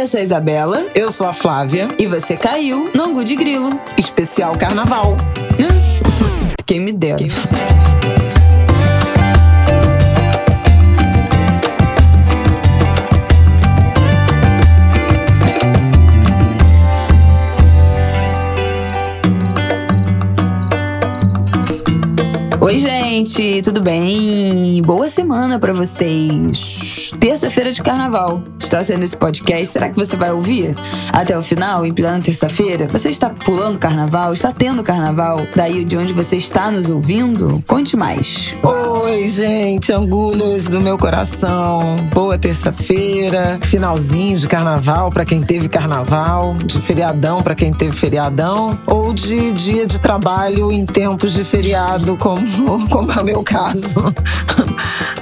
Eu sou a Isabela. Eu sou a Flávia. E você caiu no Angu de Grilo. Especial Carnaval. Quem me dera. Quem me dera. Oi, gente, tudo bem? Boa semana para vocês. Terça-feira de carnaval. Está sendo esse podcast. Será que você vai ouvir até o final, em plena terça-feira? Você está pulando carnaval? Está tendo carnaval? Daí de onde você está nos ouvindo? Conte mais. Oi, gente, angulhos do meu coração. Boa terça-feira, finalzinho de carnaval para quem teve carnaval, de feriadão para quem teve feriadão, ou de dia de trabalho em tempos de feriado, como como é o meu caso.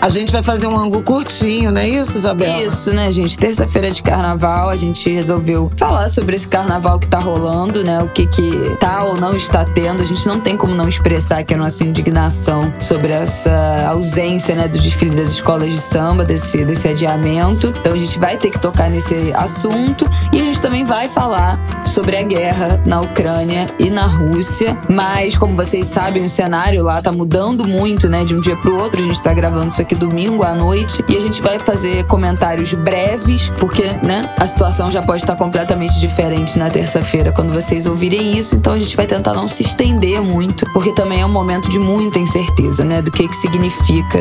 A gente vai fazer um ângulo curtinho, não é isso, Isabela? Isso, né, gente? Terça-feira de carnaval, a gente resolveu falar sobre esse carnaval que tá rolando, né? O que que tá ou não está tendo. A gente não tem como não expressar aqui a nossa indignação sobre essa ausência, né, do desfile das escolas de samba, desse, desse adiamento. Então a gente vai ter que tocar nesse assunto e a gente também vai falar sobre a guerra na Ucrânia e na Rússia. Mas, como vocês sabem, o cenário lá tá mudando muito, né, de um dia pro outro. A gente tá gravando isso aqui domingo à noite e a gente vai fazer comentários breves, porque, né, a situação já pode estar completamente diferente na terça-feira quando vocês ouvirem isso. Então a gente vai tentar não se estender muito, porque também é um momento de muita incerteza, né, do que que significa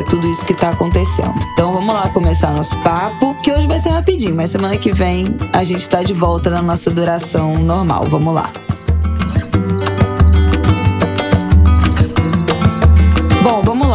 tudo isso que tá acontecendo. Então vamos lá começar nosso papo, que hoje vai ser rapidinho, mas semana que vem a gente tá de volta na nossa duração normal. Vamos lá.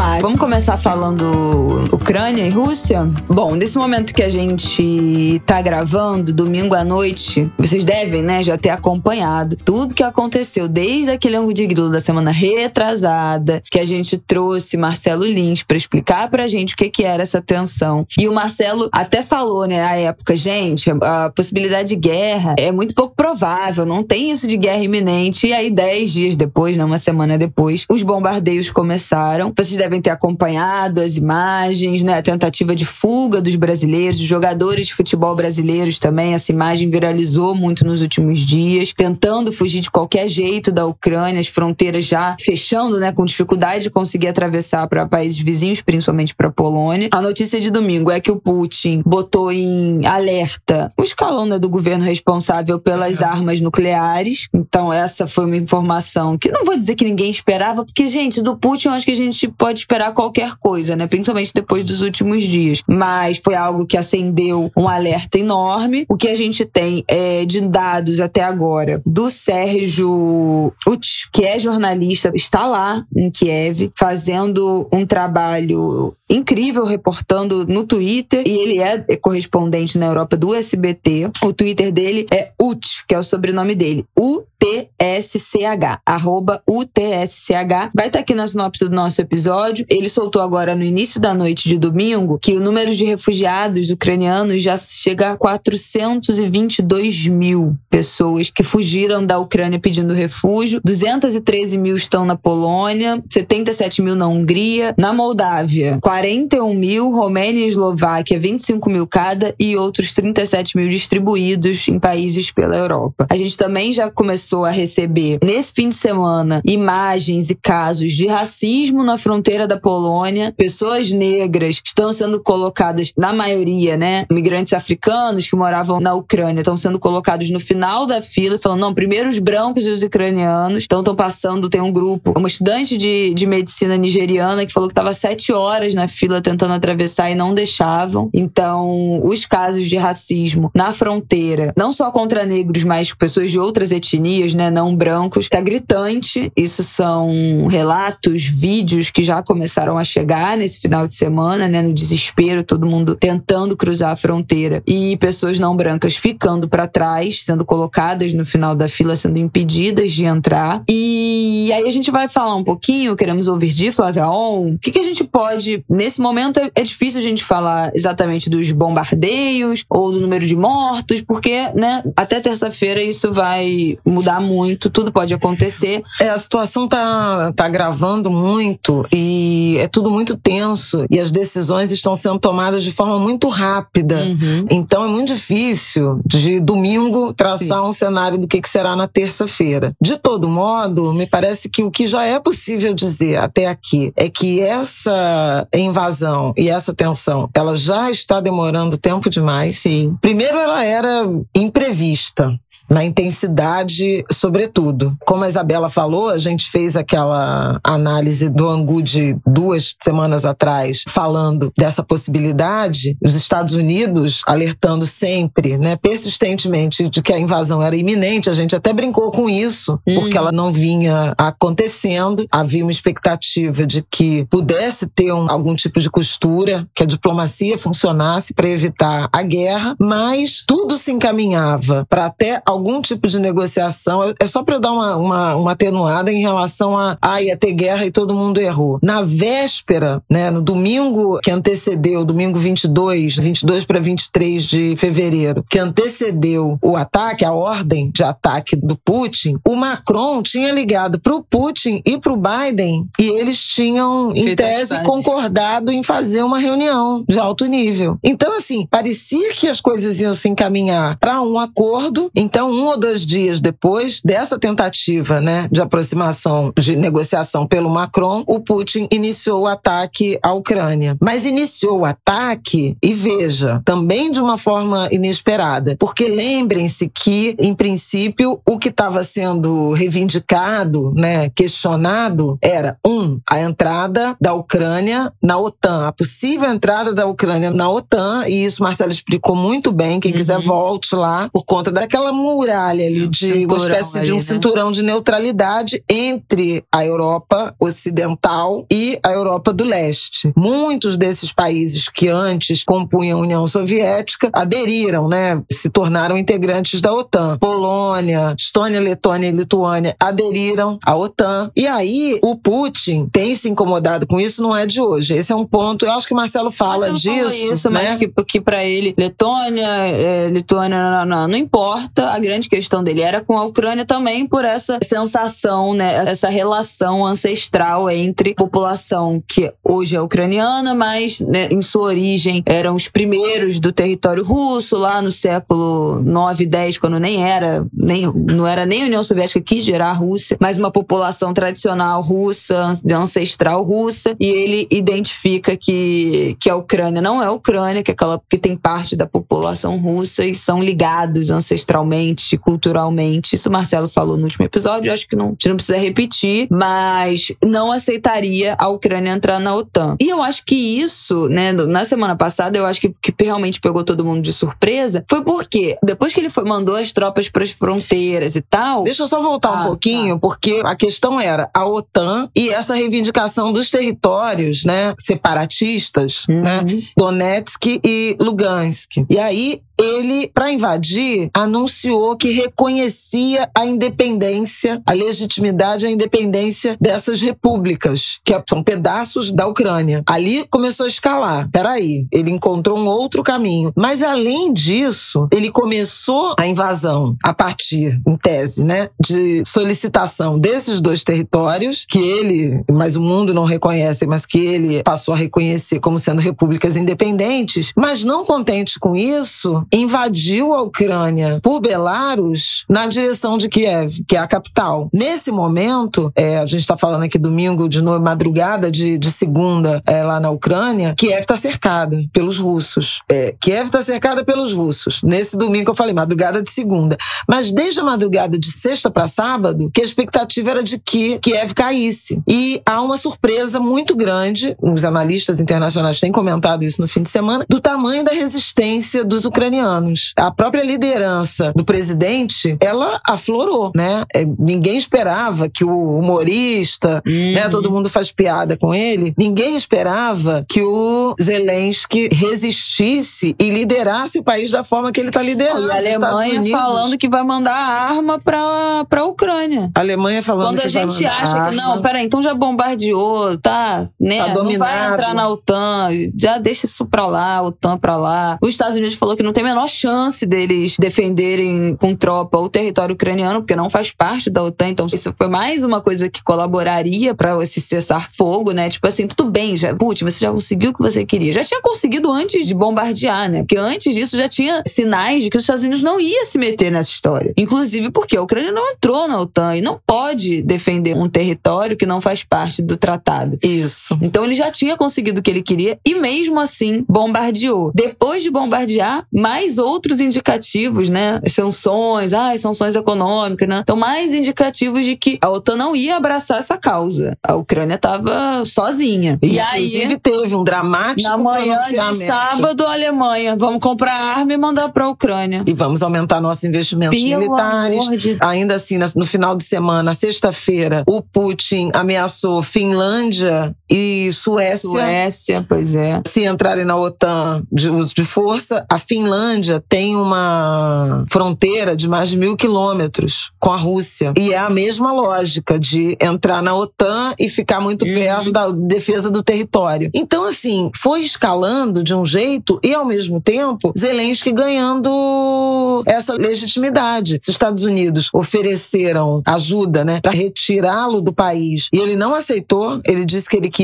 Lá. Vamos começar falando Ucrânia e Rússia? Bom, nesse momento que a gente tá gravando, domingo à noite, vocês devem, né, já ter acompanhado tudo que aconteceu desde aquele ângulo de grilo da semana retrasada, que a gente trouxe Marcelo Lins para explicar pra gente o que que era essa tensão. E o Marcelo até falou, né, à época, gente, a possibilidade de guerra é muito pouco provável, não tem isso de guerra iminente. E aí, dez dias depois, né, uma semana depois, os bombardeios começaram. Vocês devem ter acompanhado as imagens, né? A tentativa de fuga dos brasileiros, dos jogadores de futebol brasileiros também. Essa imagem viralizou muito nos últimos dias, tentando fugir de qualquer jeito da Ucrânia, as fronteiras já fechando, né? Com dificuldade de conseguir atravessar para países vizinhos, principalmente para Polônia. A notícia de domingo é que o Putin botou em alerta o escalão né, do governo responsável pelas armas nucleares. Então, essa foi uma informação que não vou dizer que ninguém esperava, porque, gente, do Putin eu acho que a gente pode esperar qualquer coisa, né? Principalmente depois dos últimos dias. Mas foi algo que acendeu um alerta enorme. O que a gente tem é de dados até agora do Sérgio Uts, que é jornalista, está lá em Kiev fazendo um trabalho incrível reportando no Twitter e ele é correspondente na Europa do SBT. O Twitter dele é UT, que é o sobrenome dele. UTSCH, arroba UTSCH. Vai estar aqui na sinopse do nosso episódio. Ele soltou agora no início da noite de domingo que o número de refugiados ucranianos já chega a 422 mil pessoas que fugiram da Ucrânia pedindo refúgio. 213 mil estão na Polônia, 77 mil na Hungria, na Moldávia, 41 mil, Romênia e Eslováquia, 25 mil cada, e outros 37 mil distribuídos em países pela Europa. A gente também já começou a receber, nesse fim de semana, imagens e casos de racismo na fronteira da Polônia. Pessoas negras estão sendo colocadas, na maioria, né? Migrantes africanos que moravam na Ucrânia estão sendo colocados no final da fila, falando, não, primeiro os brancos e os ucranianos. Então estão passando, tem um grupo, uma estudante de, de medicina nigeriana que falou que estava sete horas na fila tentando atravessar e não deixavam. Então, os casos de racismo na fronteira, não só contra negros, mas pessoas de outras etnias, né, não brancos, tá gritante. Isso são relatos, vídeos que já começaram a chegar nesse final de semana, né, no desespero, todo mundo tentando cruzar a fronteira e pessoas não brancas ficando para trás, sendo colocadas no final da fila, sendo impedidas de entrar. E aí a gente vai falar um pouquinho, queremos ouvir de Flávia On, o que, que a gente pode Nesse momento é, é difícil a gente falar exatamente dos bombardeios ou do número de mortos, porque, né, até terça-feira isso vai mudar muito, tudo pode acontecer. É, a situação tá, tá gravando muito e e é tudo muito tenso e as decisões estão sendo tomadas de forma muito rápida. Uhum. Então é muito difícil de domingo traçar Sim. um cenário do que, que será na terça-feira. De todo modo, me parece que o que já é possível dizer até aqui é que essa invasão e essa tensão, ela já está demorando tempo demais. Sim. Primeiro, ela era imprevista na intensidade, sobretudo. Como a Isabela falou, a gente fez aquela análise do Angu de duas semanas atrás, falando dessa possibilidade, os Estados Unidos alertando sempre, né, persistentemente, de que a invasão era iminente. A gente até brincou com isso, uhum. porque ela não vinha acontecendo. Havia uma expectativa de que pudesse ter um, algum tipo de costura, que a diplomacia funcionasse para evitar a guerra, mas tudo se encaminhava para até algum tipo de negociação. É só para dar uma, uma, uma, atenuada em relação a ah, ia ter guerra e todo mundo errou. Na véspera, né, no domingo que antecedeu, domingo 22, 22 para 23 de fevereiro, que antecedeu o ataque, a ordem de ataque do Putin, o Macron tinha ligado para o Putin e para o Biden e eles tinham, em tese, concordado em fazer uma reunião de alto nível. Então, assim, parecia que as coisas iam se encaminhar para um acordo. Então, um ou dois dias depois dessa tentativa né, de aproximação, de negociação pelo Macron, o Putin iniciou o ataque à Ucrânia. Mas iniciou o ataque, e veja, também de uma forma inesperada. Porque lembrem-se que, em princípio, o que estava sendo reivindicado, né, questionado, era, um, a entrada da Ucrânia na OTAN, a possível entrada da Ucrânia na OTAN, e isso Marcelo explicou muito bem. Quem uhum. quiser, volte lá, por conta daquela muralha ali, de uma espécie ali, de um né? cinturão de neutralidade entre a Europa Ocidental e a Europa do Leste. Muitos desses países que antes compunham a União Soviética aderiram, né? Se tornaram integrantes da OTAN. Polônia, Estônia, Letônia e Lituânia aderiram à OTAN. E aí, o Putin tem se incomodado com isso, não é de hoje. Esse é um ponto. Eu acho que o Marcelo fala Marcelo disso. Fala isso, né? mas que, que para ele, Letônia, é, Lituânia, não, não, não, importa. A grande questão dele era com a Ucrânia também por essa sensação, né? Essa relação ancestral entre população que hoje é ucraniana, mas né, em sua origem eram os primeiros do território russo lá no século 9, 10, quando nem era, nem, não era nem a União Soviética que gerar a Rússia, mas uma população tradicional russa, ancestral russa, e ele identifica que, que a Ucrânia não é a Ucrânia, que é aquela que tem parte da população russa e são ligados ancestralmente, culturalmente. Isso o Marcelo falou no último episódio, acho que não, a gente não precisa repetir, mas não aceitaria a Ucrânia entrar na OTAN. E eu acho que isso, né, na semana passada, eu acho que, que realmente pegou todo mundo de surpresa, foi porque depois que ele foi, mandou as tropas para as fronteiras e tal. Deixa eu só voltar ah, um pouquinho, tá. porque a questão era a OTAN e essa reivindicação dos territórios, né, separatistas, né, uhum. né, Donetsk e Lugansk. E aí ele, para invadir, anunciou que reconhecia a independência, a legitimidade, a independência dessas repúblicas, que são pedaços da Ucrânia. Ali começou a escalar. Peraí, ele encontrou um outro caminho. Mas além disso, ele começou a invasão a partir, em tese, né, de solicitação desses dois territórios que ele, mas o mundo não reconhece, mas que ele passou a reconhecer como sendo repúblicas independentes. Mas não contente com isso, invadiu a Ucrânia por Belarus na direção de Kiev, que é a capital. Nesse momento, é, a gente está falando aqui domingo de noite, madrugada de, de segunda é, lá na Ucrânia, Kiev está cercada pelos russos. É, Kiev está cercada pelos russos. Nesse domingo eu falei, madrugada de segunda. Mas desde a madrugada de sexta para sábado, que a expectativa era de que Kiev caísse. E há uma surpresa muito grande, os analistas internacionais têm comentado isso no fim de semana, do tamanho da resistência dos ucranianos anos. A própria liderança do presidente, ela aflorou, né? É, ninguém esperava que o humorista, né, uhum. né, todo mundo faz piada com ele, ninguém esperava que o Zelensky resistisse e liderasse o país da forma que ele está liderando. A Alemanha falando que vai mandar arma para a Ucrânia. A Alemanha falando Quando a gente acha arma. que não, peraí, então já bombardeou, tá, né? Tá não vai entrar na OTAN, já deixa isso para lá, OTAN para lá. Os Estados Unidos falou que não tem tem a menor chance deles defenderem com tropa o território ucraniano, porque não faz parte da OTAN. Então, isso foi mais uma coisa que colaboraria para esse cessar-fogo, né? Tipo assim, tudo bem, já, Putin, você já conseguiu o que você queria. Já tinha conseguido antes de bombardear, né? Porque antes disso já tinha sinais de que os Estados Unidos não ia se meter nessa história. Inclusive porque a Ucrânia não entrou na OTAN e não pode defender um território que não faz parte do tratado. Isso. Então ele já tinha conseguido o que ele queria e mesmo assim bombardeou. Depois de bombardear, mais outros indicativos, né? Sanções, ah, sanções econômicas, né? Então mais indicativos de que a OTAN não ia abraçar essa causa. A Ucrânia estava sozinha. E, e aí teve um dramático na manhã de sábado, a Alemanha, vamos comprar arma e mandar para a Ucrânia. E vamos aumentar nossos investimentos Pelo militares. De... Ainda assim, no final de semana, sexta-feira, o Putin ameaçou Finlândia e Suécia. Suécia, pois é. Se entrarem na OTAN de uso de força, a Finlândia tem uma fronteira de mais de mil quilômetros com a Rússia. E é a mesma lógica de entrar na OTAN e ficar muito uhum. perto da defesa do território. Então, assim, foi escalando de um jeito e, ao mesmo tempo, Zelensky ganhando essa legitimidade. Se os Estados Unidos ofereceram ajuda, né, para retirá-lo do país e ele não aceitou, ele disse que ele queria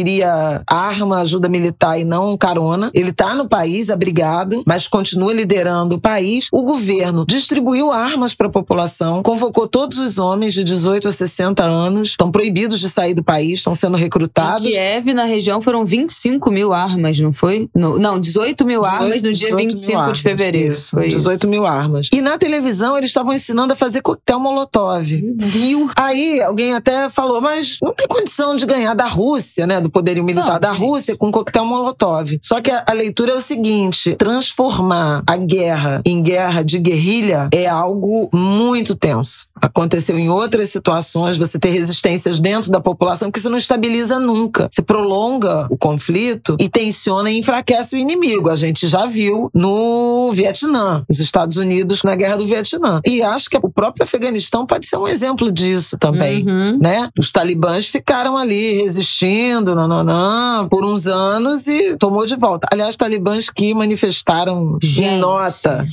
arma, ajuda militar e não carona. Ele está no país, abrigado, mas continua liderando o país. O governo distribuiu armas para a população, convocou todos os homens de 18 a 60 anos, estão proibidos de sair do país, estão sendo recrutados. Em Kiev, na região, foram 25 mil armas, não foi? No, não, 18 mil 18, armas no dia 25 de fevereiro. Isso, foi 18 isso. mil armas. E na televisão eles estavam ensinando a fazer coquetel molotov. Viu? Aí alguém até falou, mas não tem condição de ganhar da Rússia, né? Do poderio militar não, da Rússia com coquetel molotov. Só que a, a leitura é o seguinte: transformar a guerra em guerra de guerrilha é algo muito tenso. Aconteceu em outras situações, você ter resistências dentro da população que você não estabiliza nunca. Você prolonga o conflito e tensiona e enfraquece o inimigo. A gente já viu no Vietnã, os Estados Unidos na guerra do Vietnã. E acho que o próprio Afeganistão pode ser um exemplo disso também, uhum. né? Os talibãs ficaram ali resistindo, nananã, por uns anos e tomou de volta. Aliás, talibãs que manifestaram gente. em nota.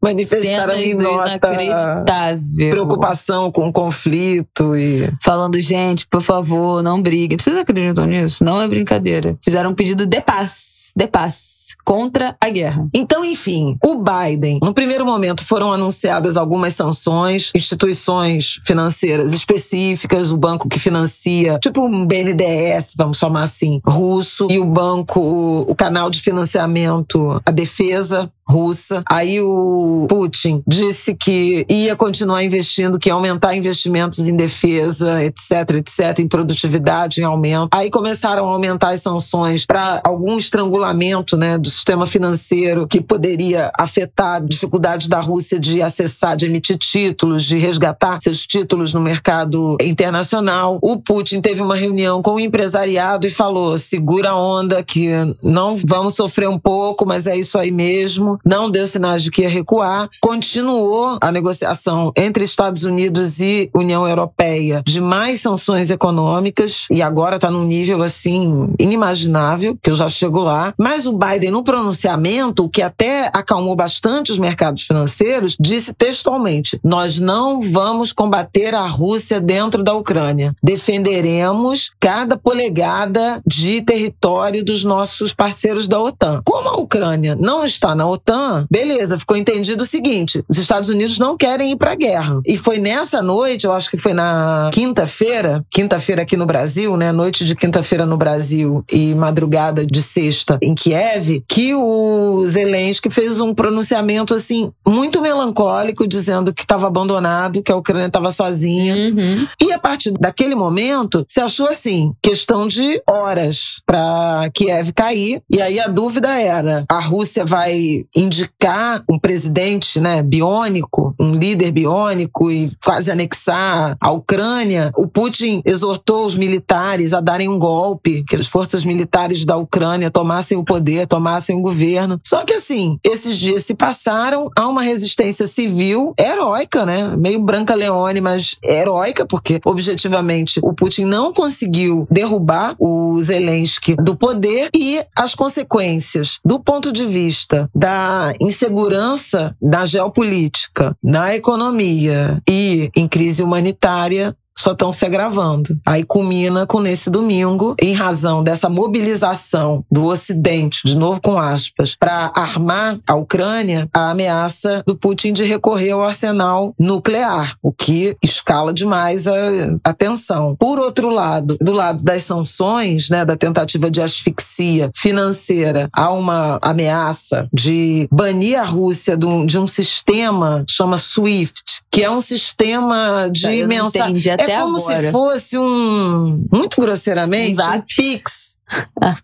manifestaram em nota. Inacreditável preocupação com o conflito e. Falando, gente, por favor, não briguem. Vocês acreditam nisso? Não é brincadeira. Fizeram um pedido de paz. De paz contra a guerra. Então, enfim, o Biden, no primeiro momento foram anunciadas algumas sanções, instituições financeiras específicas, o banco que financia, tipo um BNDES, vamos chamar assim, russo, e o banco, o canal de financiamento, a defesa russa. Aí o Putin disse que ia continuar investindo, que ia aumentar investimentos em defesa, etc, etc, em produtividade, em aumento. Aí começaram a aumentar as sanções para algum estrangulamento, né, do sistema financeiro que poderia afetar a dificuldade da Rússia de acessar, de emitir títulos, de resgatar seus títulos no mercado internacional. O Putin teve uma reunião com o empresariado e falou: segura a onda, que não vamos sofrer um pouco, mas é isso aí mesmo não deu sinais de que ia recuar. Continuou a negociação entre Estados Unidos e União Europeia de mais sanções econômicas e agora está num nível assim inimaginável, que eu já chego lá. Mas o Biden, no pronunciamento, que até acalmou bastante os mercados financeiros, disse textualmente: Nós não vamos combater a Rússia dentro da Ucrânia. Defenderemos cada polegada de território dos nossos parceiros da OTAN. Como a Ucrânia não está na OTAN, beleza, ficou entendido o seguinte: os Estados Unidos não querem ir para a guerra. E foi nessa noite, eu acho que foi na quinta-feira, quinta-feira aqui no Brasil, né? Noite de quinta-feira no Brasil e madrugada de sexta em Kiev, que o Zelensky fez um pronunciamento assim muito melancólico, dizendo que estava abandonado, que a Ucrânia estava sozinha. Uhum. E a partir daquele momento, se achou assim, questão de horas para Kiev cair. E aí a dúvida era: a Rússia vai indicar um presidente né, biônico, um líder biônico e quase anexar a Ucrânia, o Putin exortou os militares a darem um golpe, que as forças militares da Ucrânia tomassem o poder, tomassem derrubassem o governo. Só que assim, esses dias se passaram, há uma resistência civil heróica, né? Meio Branca Leone, mas heróica, porque objetivamente o Putin não conseguiu derrubar o Zelensky do poder e as consequências do ponto de vista da insegurança da geopolítica, na economia e em crise humanitária só estão se agravando. Aí culmina com nesse domingo, em razão dessa mobilização do Ocidente, de novo com aspas, para armar a Ucrânia, a ameaça do Putin de recorrer ao arsenal nuclear, o que escala demais a, a tensão. Por outro lado, do lado das sanções, né, da tentativa de asfixia financeira, há uma ameaça de banir a Rússia de um, de um sistema chama SWIFT, que é um sistema de mensagem é como agora. se fosse um. Muito grosseiramente, Exato. um Pix.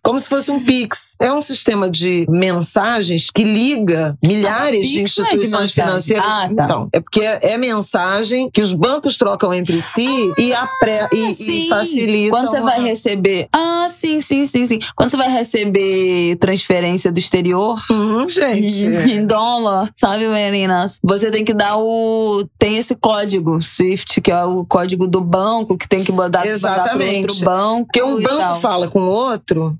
Como se fosse um Pix. É um sistema de mensagens que liga milhares Ah, de não é de instituições financeiras. Ah, tá. Então, é porque é, é mensagem que os bancos trocam entre si e, apre, e, e Ah, Sim. facilitam. Quando você vai a- receber. Ah, sim, sim, sim, sim. Quando você vai receber transferência do exterior. Uhum, gente. Em dólar, sabe, meninas? Você tem que dar o. Tem esse código SWIFT, que é o código do banco, que tem que mandar, mandar Exatamente. outro banco. Porque um e banco tal. fala com o outro,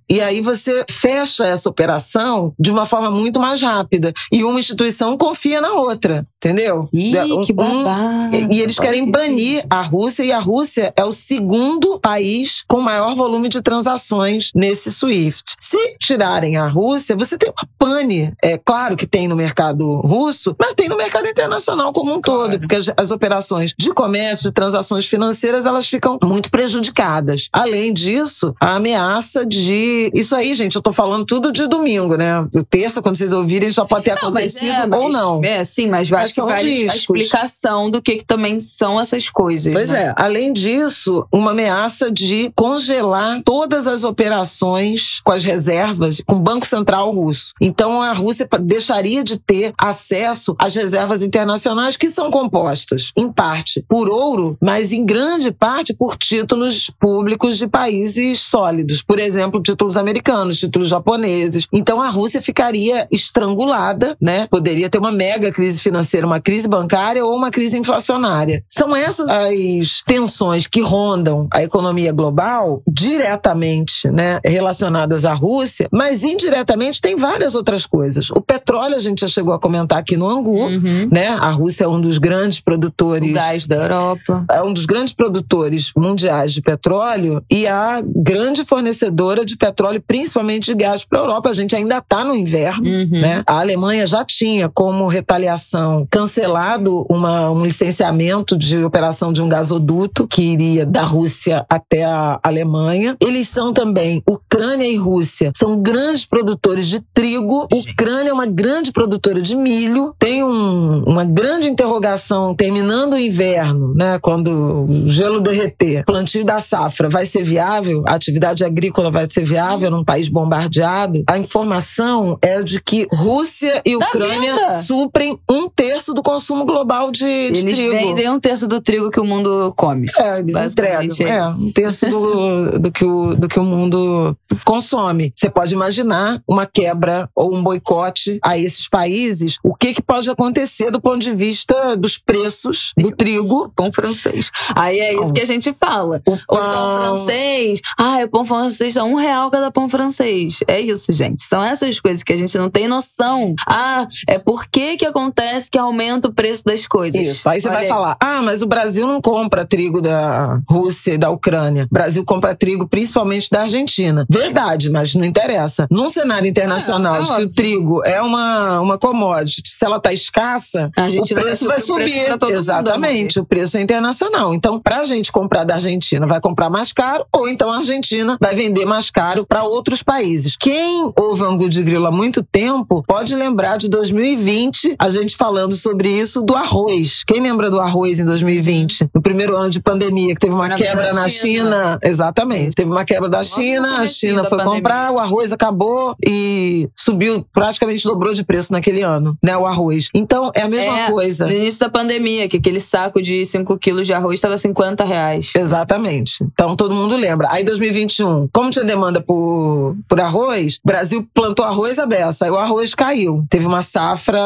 e aí você fecha essa operação de uma forma muito mais rápida. E uma instituição confia na outra, entendeu? Ih, Um- que um- babado. E eles querem banir a Rússia, e a Rússia é o segundo país com maior volume de transações nesse SWIFT. Se tirarem a Rússia, você tem uma pane. É claro que tem no mercado russo, mas tem no mercado internacional como um todo, porque as, as operações de comércio, de transações financeiras, elas ficam muito prejudicadas. Além disso, a ameaça de. Isso aí, gente, eu tô falando tudo de domingo, né? Terça, quando vocês ouvirem, já pode ter Não, mas acontecido é, ou mas- não. É, sim, mas vai, Mas são vai a explicação do que, que também são essas coisas. Pois né? é, além disso, uma ameaça de congelar todas as operações com as reservas com o Banco Central russo. Então a Rússia deixaria de ter acesso às reservas internacionais que são compostas, em parte, por ouro, mas em grande parte por títulos públicos de países sólidos. Por exemplo, títulos americanos, títulos japoneses. Então a Rússia ficaria estrangulada, né? Poderia ter uma mega crise financeira, uma crise bancária ou uma crise inflacionária. São essas as tensões que rondam a economia global diretamente, né, relacionadas à Rússia, mas indiretamente tem várias outras coisas. O petróleo a gente já chegou a comentar aqui no Angu, Uhum. né? A Rússia é um dos grandes produtores O gás da Europa. é um dos grandes produtores mundiais de petróleo e a grande fornecedora de petróleo, principalmente de gás para a Europa. A gente ainda está no inverno. Uhum. Né? A Alemanha já tinha como retaliação cancelado uma- um licenciamento de operação de um gasoduto que iria da Rússia até a Alemanha. Eles são também, Ucrânia e Rússia, são grandes produtores de trigo. Ucrânia é uma grande produtora de milho. Tem um- uma grande interrogação terminando o inverno, né? quando o gelo derreter, o plantio da safra vai ser viável? A atividade agrícola vai ser viável num país bombardeado? A informação é de que Rússia e Tá Ucrânia suprem um terço do consumo global de, de Eles trigo. vendem um terço do trigo que o mundo come. É, eles Basicamente entregam. é É, um terço do, do, que o, do que o mundo consome. Você pode imaginar uma quebra ou um boicote a esses países. O que, que pode acontecer do ponto de vista dos preços do trigo? Pão francês. Aí é isso Pão. que a gente fala. O O pão francês. Ah, o pão francês é um real cada pão francês. É isso, gente. São essas coisas que a gente não tem noção. Ah, é por que que acontece que aumenta o preço das coisas. Isso. Aí você Olha vai falar: ah, mas o Brasil não compra trigo da Rússia e da Ucrânia. O Brasil compra trigo principalmente da Argentina. Verdade, mas não interessa. Num cenário internacional É, é de que o óbvio. trigo é uma, uma commodity, se ela tá escassa, A o preço vai subir o preço todo mundo, Exatamente. O preço é internacional. Então, pra gente comprar da Argentina, vai comprar mais caro, ou então a Argentina vai vender mais caro para outros países. Quem ouve Angu de Grilo há muito tempo pode lembrar de 2020, a gente falando sobre isso do arroz. Quem lembra do arroz em 2020? No primeiro ano de pandemia, que teve uma quebra na China. Exatamente. Teve uma quebra da China, a China foi comprar, o arroz acabou e subiu, praticamente dobrou de preço naquele ano, né? O arroz. Então, é a mesma É, coisa. No início da pandemia, que aquele saco de 5 quilos de arroz estava 50 reais. Exatamente. Então todo mundo lembra. Aí 2021, como tinha demanda por, por arroz, o Brasil plantou arroz a beça, aí o arroz caiu. Teve uma safra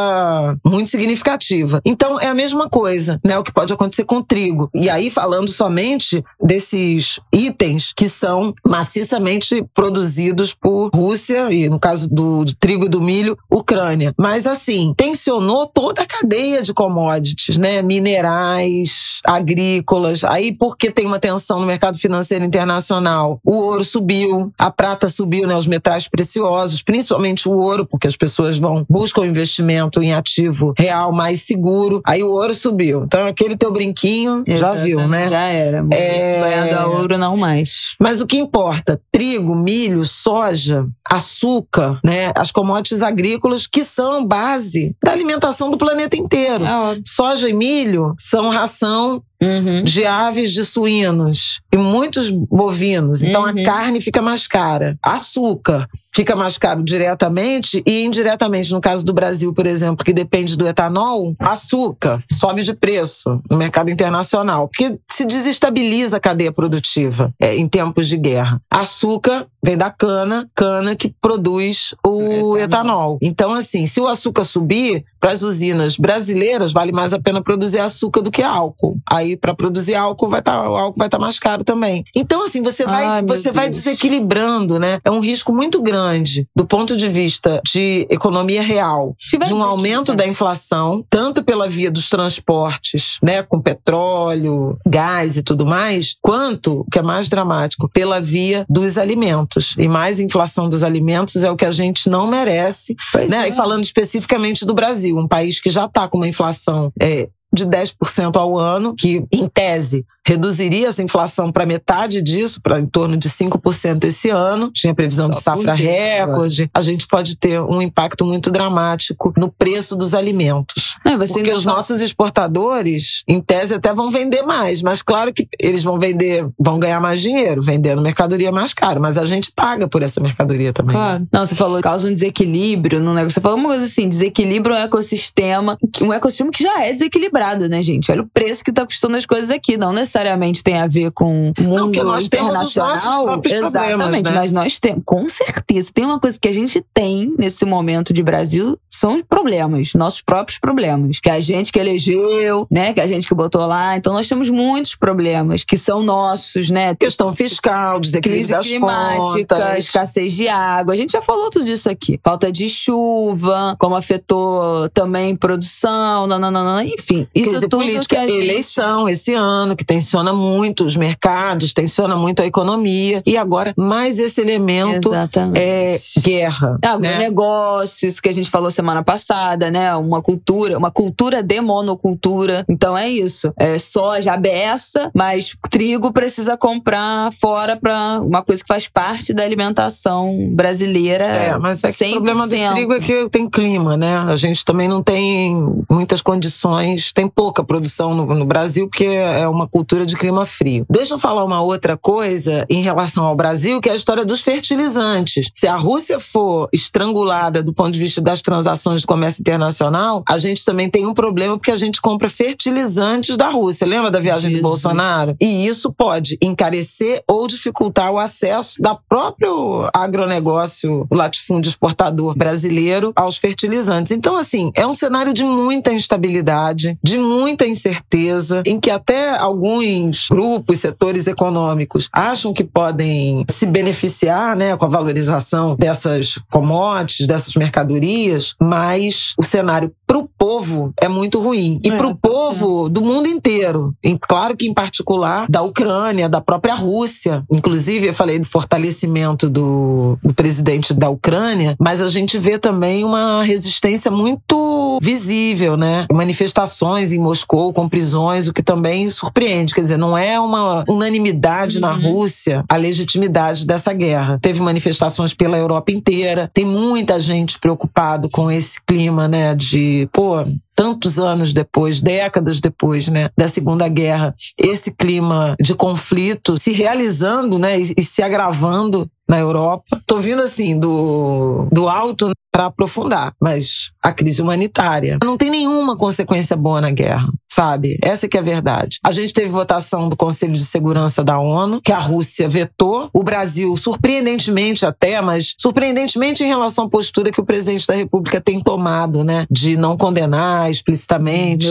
muito significativa. Então é a mesma coisa, né? O que pode acontecer com o trigo. E aí, falando somente desses itens que são maciçamente produzidos por Rússia, e no caso do, do trigo e do milho, Ucrânia. Mas assim, tensionou toda a cadeia de commodities, né? Minerais, agrícolas. Aí, porque tem uma tensão no mercado financeiro internacional, o ouro subiu, a prata subiu, né? Os metais preciosos, principalmente o ouro, porque as pessoas vão buscam investimento em ativo real mais seguro. Aí o ouro subiu. Então aquele teu brinquinho já viu, né? Já era. É... Banhado a ouro não mais. Mas o que importa? Trigo, milho, soja, açúcar, né? As commodities agrícolas que são base da alimentação do planeta inteiro. É soja e milho são ração Uhum. de aves de suínos e muitos bovinos. Então uhum. a carne fica mais cara. Açúcar fica mais caro diretamente e indiretamente. No caso do Brasil, por exemplo, que depende do etanol, açúcar sobe de preço no mercado internacional, porque se desestabiliza a cadeia produtiva é, em tempos de guerra. Açúcar vem da cana, cana que produz o etanol. etanol. Então, assim, se o açúcar subir, para as usinas brasileiras, vale mais a pena produzir açúcar do que álcool. Aí, para produzir álcool, vai tá, o álcool vai estar tá mais caro também. Então, assim, você vai, Ai, você vai desequilibrando, né? É um risco muito grande grande do ponto de vista de economia real, de um aumento da inflação, tanto pela via dos transportes, né, com petróleo, gás e tudo mais, quanto, o que é mais dramático, pela via dos alimentos. E mais inflação dos alimentos é o que a gente não merece, pois né? É. E falando especificamente do Brasil, um país que já está com uma inflação é, de 10% ao ano, que, em tese, reduziria essa inflação para metade disso, para em torno de 5% esse ano. Tinha previsão Só de safra recorde. A gente pode ter um impacto muito dramático no preço dos alimentos. Não, porque os nossos exportadores, em tese, até vão vender mais, mas claro que eles vão vender, vão ganhar mais dinheiro vendendo mercadoria mais cara, mas a gente paga por essa mercadoria também. Claro. Não, você falou causa um desequilíbrio no negócio. Você falou uma coisa assim, desequilíbrio um ecossistema, um ecossistema que já é desequilibrado, né, gente? Olha o preço que tá custando as coisas aqui, não necessariamente necessariamente tem a ver com o mundo Não, internacional. Exatamente, né? mas nós temos, com certeza, tem uma coisa que a gente tem nesse momento de Brasil, são problemas, nossos próprios problemas. Que a gente que elegeu, né? Que a gente que botou lá. Então nós temos muitos problemas que são nossos, né? Questão fiscal, desequilíbrio Crise climática, contas. escassez de água. A gente já falou tudo isso aqui. Falta de chuva, como afetou também produção, nananana, enfim. Isso Crise tudo política, que a gente... eleição esse ano, que tem tensiona muito os mercados, tensiona muito a economia. E agora, mais esse elemento Exatamente. é guerra. É, né? negócio, isso que a gente falou semana passada, né? Uma cultura, uma cultura de monocultura. Então é isso. É soja beça, mas trigo precisa comprar fora para uma coisa que faz parte da alimentação brasileira. É, mas é que o problema do trigo é que tem clima, né? A gente também não tem muitas condições, tem pouca produção no, no Brasil, porque é uma cultura de clima frio. Deixa eu falar uma outra coisa em relação ao Brasil, que é a história dos fertilizantes. Se a Rússia for estrangulada do ponto de vista das transações de comércio internacional, a gente também tem um problema porque a gente compra fertilizantes da Rússia. Lembra da viagem Jesus. do Bolsonaro? E isso pode encarecer ou dificultar o acesso da próprio agronegócio, o latifúndio exportador brasileiro aos fertilizantes. Então, assim, é um cenário de muita instabilidade, de muita incerteza, em que até alguns alguns grupos, setores econômicos acham que podem se beneficiar né, com a valorização dessas commodities, dessas mercadorias, mas o cenário para o povo é muito ruim. E é, para o povo é. do mundo inteiro. E claro que, em particular, da Ucrânia, da própria Rússia. Inclusive, eu falei do fortalecimento do, do presidente da Ucrânia, mas a gente vê também uma resistência muito visível, né? Manifestações em Moscou com prisões, o que também surpreende. Quer dizer, não é uma unanimidade uhum. na Rússia a legitimidade dessa guerra. Teve manifestações pela Europa inteira, tem muita gente preocupado com esse clima, né, de, pô, tantos anos depois, décadas depois, né, da Segunda Guerra, esse clima de conflito se realizando, né, e, e se agravando na Europa. Tô vindo assim do, do alto para aprofundar, mas a crise humanitária não tem nenhuma consequência boa na guerra, sabe? Essa que é a verdade. A gente teve votação do Conselho de Segurança da ONU, que a Rússia vetou. O Brasil, surpreendentemente até, mas surpreendentemente em relação à postura que o presidente da República tem tomado, né, de não condenar explicitamente.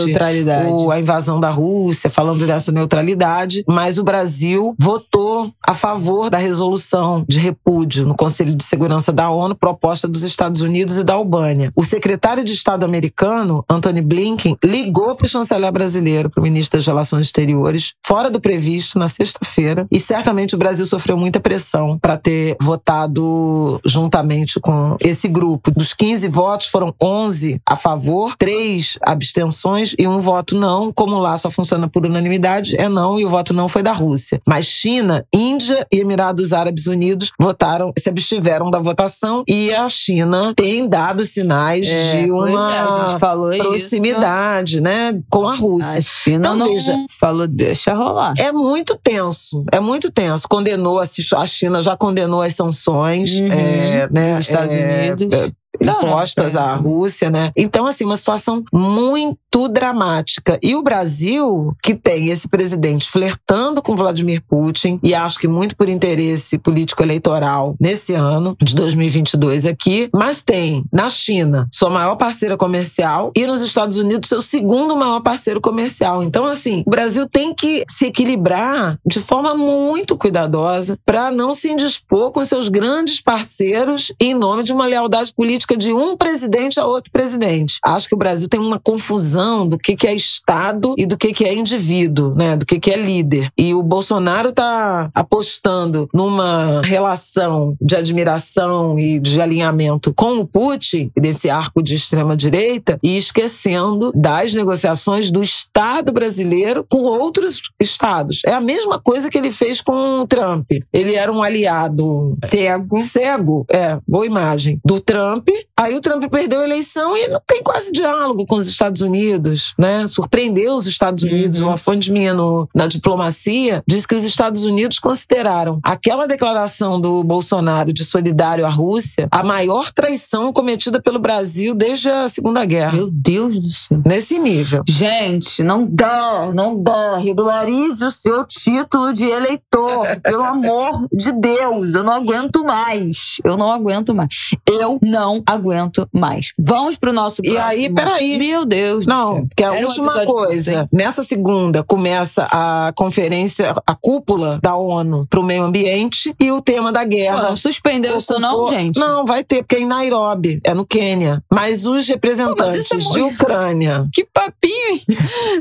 O, a invasão da Rússia, falando dessa neutralidade, mas o Brasil votou a favor da resolução de repúdio no Conselho de Segurança da ONU proposta dos Estados Unidos e da Albânia. O secretário de Estado americano, Anthony Blinken, ligou para o chanceler brasileiro, para o ministro das Relações Exteriores, fora do previsto, na sexta-feira, e certamente o Brasil sofreu muita pressão para ter votado juntamente com esse grupo. Dos 15 votos, foram 11 a favor, 3 abstenções e um voto não. Como lá só funciona por unanimidade, é não, e o voto não foi da Rússia. Mas China, Índia e Emirados Árabes Unidos votaram, se abstiveram da votação e a China tem dado sinais É, de é, uma gente falou isso. proximidade, né, com a Rússia. A China Então, não veja, falou, deixa rolar. É muito tenso, é muito tenso. Condenou, a China já condenou as sanções, Uhum, é, né, dos Estados é, Unidos. Não, impostas é. à Rússia, né? Então, assim, uma situação muito dramática. E o Brasil, que tem esse presidente flertando com Vladimir Putin, e acho que muito por interesse político-eleitoral nesse ano de 2022 aqui, mas tem na China sua maior parceira comercial e nos Estados Unidos seu segundo maior parceiro comercial. Então, assim, o Brasil tem que se equilibrar de forma muito cuidadosa para não se indispor com seus grandes parceiros em nome de uma lealdade política de um presidente a outro presidente. Acho que o Brasil tem uma confusão do que que é Estado e do que que é indivíduo, né? Do que que é líder. E o Bolsonaro está apostando numa relação de admiração e de alinhamento com o Putin, desse arco de extrema direita, e esquecendo das negociações do Estado brasileiro com outros estados. É a mesma coisa que ele fez com o Trump. Ele era um aliado Cego. cego, é, boa imagem, do Trump. Aí o Trump perdeu a eleição e não tem quase diálogo com os Estados Unidos, né? Surpreendeu os Estados Unidos. Uhum. Uma fonte minha no- na diplomacia disse que os Estados Unidos consideraram aquela declaração do Bolsonaro de solidário à Rússia a maior traição cometida pelo Brasil desde a Segunda Guerra. Meu Deus do céu. Nesse nível. Gente, não dá, não dá. Regularize o seu título de eleitor, pelo amor de Deus. Eu não aguento mais. Eu não aguento mais. Eu não aguento mais. Vamos pro nosso E próximo. aí, peraí. Meu Deus do Não, porque a Era um última episódio coisa, nessa segunda começa a conferência, a cúpula da ONU para o meio ambiente e o tema da Pô, guerra. suspendeu isso não, gente? Não, vai ter, porque é em Nairobi, é no Quênia. Mas os representantes isso é de muito- Ucrânia. Que papinho! hein?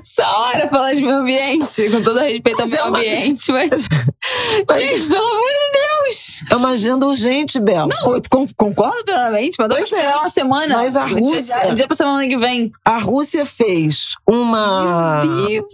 Essa hora falar de meio ambiente, com todo respeito ao Mas é meio uma- ambiente, mas. Gente, pelo amor de Deus! É uma agenda urgente, Bela. Não, eu con- concordo plenamente, mas Pois é. uma semana. Mas a Um dia- Rússia- Um dia pra semana que vem. A Rússia fez uma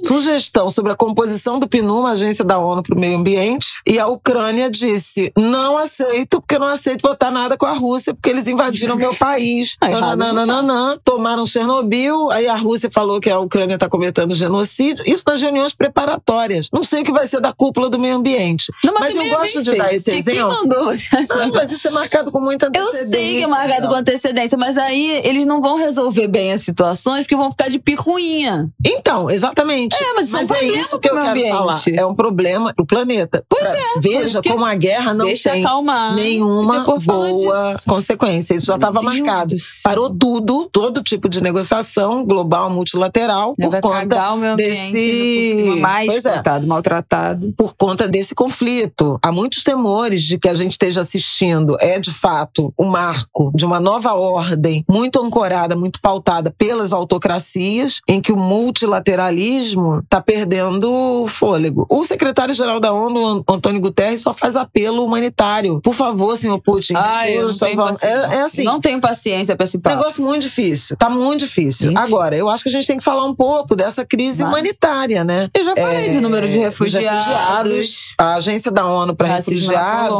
sugestão sobre a composição do PNU, uma agência da ONU para o meio ambiente, e a Ucrânia disse: não aceito, porque não aceito votar nada com a Rússia, porque eles invadiram meu país. Não tá. Nananana, tomaram Chernobyl, aí a Rússia falou que a Ucrânia está cometendo genocídio. Isso nas reuniões preparatórias. Não sei o que vai ser da cúpula do meio ambiente. Não, Mas tem eu gosto de dar esse Que- Quem exemplo. mandou Ah, mas isso é marcado com muita Eu antecedência. sei que é marcado com antecedência, mas aí eles não vão resolver bem as situações porque vão ficar de picuinha. Então, exatamente. É, mas isso é um é problema isso que eu quero falar. É um problema pro planeta. Pois Pra- é, por Veja como a guerra não Deixa tem acalmar. nenhuma boa consequência. Isso já estava Meu marcado. Parou tudo, todo tipo de negociação global, multilateral, por Vai conta o ambiente desse- por cima, mais Pois é. coitado, maltratado. por conta desse conflito. Há muitos temores de que a gente esteja assistindo. É, de fato, o marco de uma nova ordem muito ancorada, muito pautada pelas autocracias, em que o multilateralismo está perdendo fôlego. O secretário-geral da ONU, An- Antônio Guterres, só faz apelo humanitário. Por favor, senhor Putin. Ai, eu não tenho aos- paciência. é, é assim. Não tenho paciência pra esse papo. negócio muito difícil. Tá muito difícil. Enfim. Agora, eu acho que a gente tem que falar um pouco dessa crise Mas- humanitária, né? Eu já falei É, do número de dos refugiados. a agência da ONU para refugiados.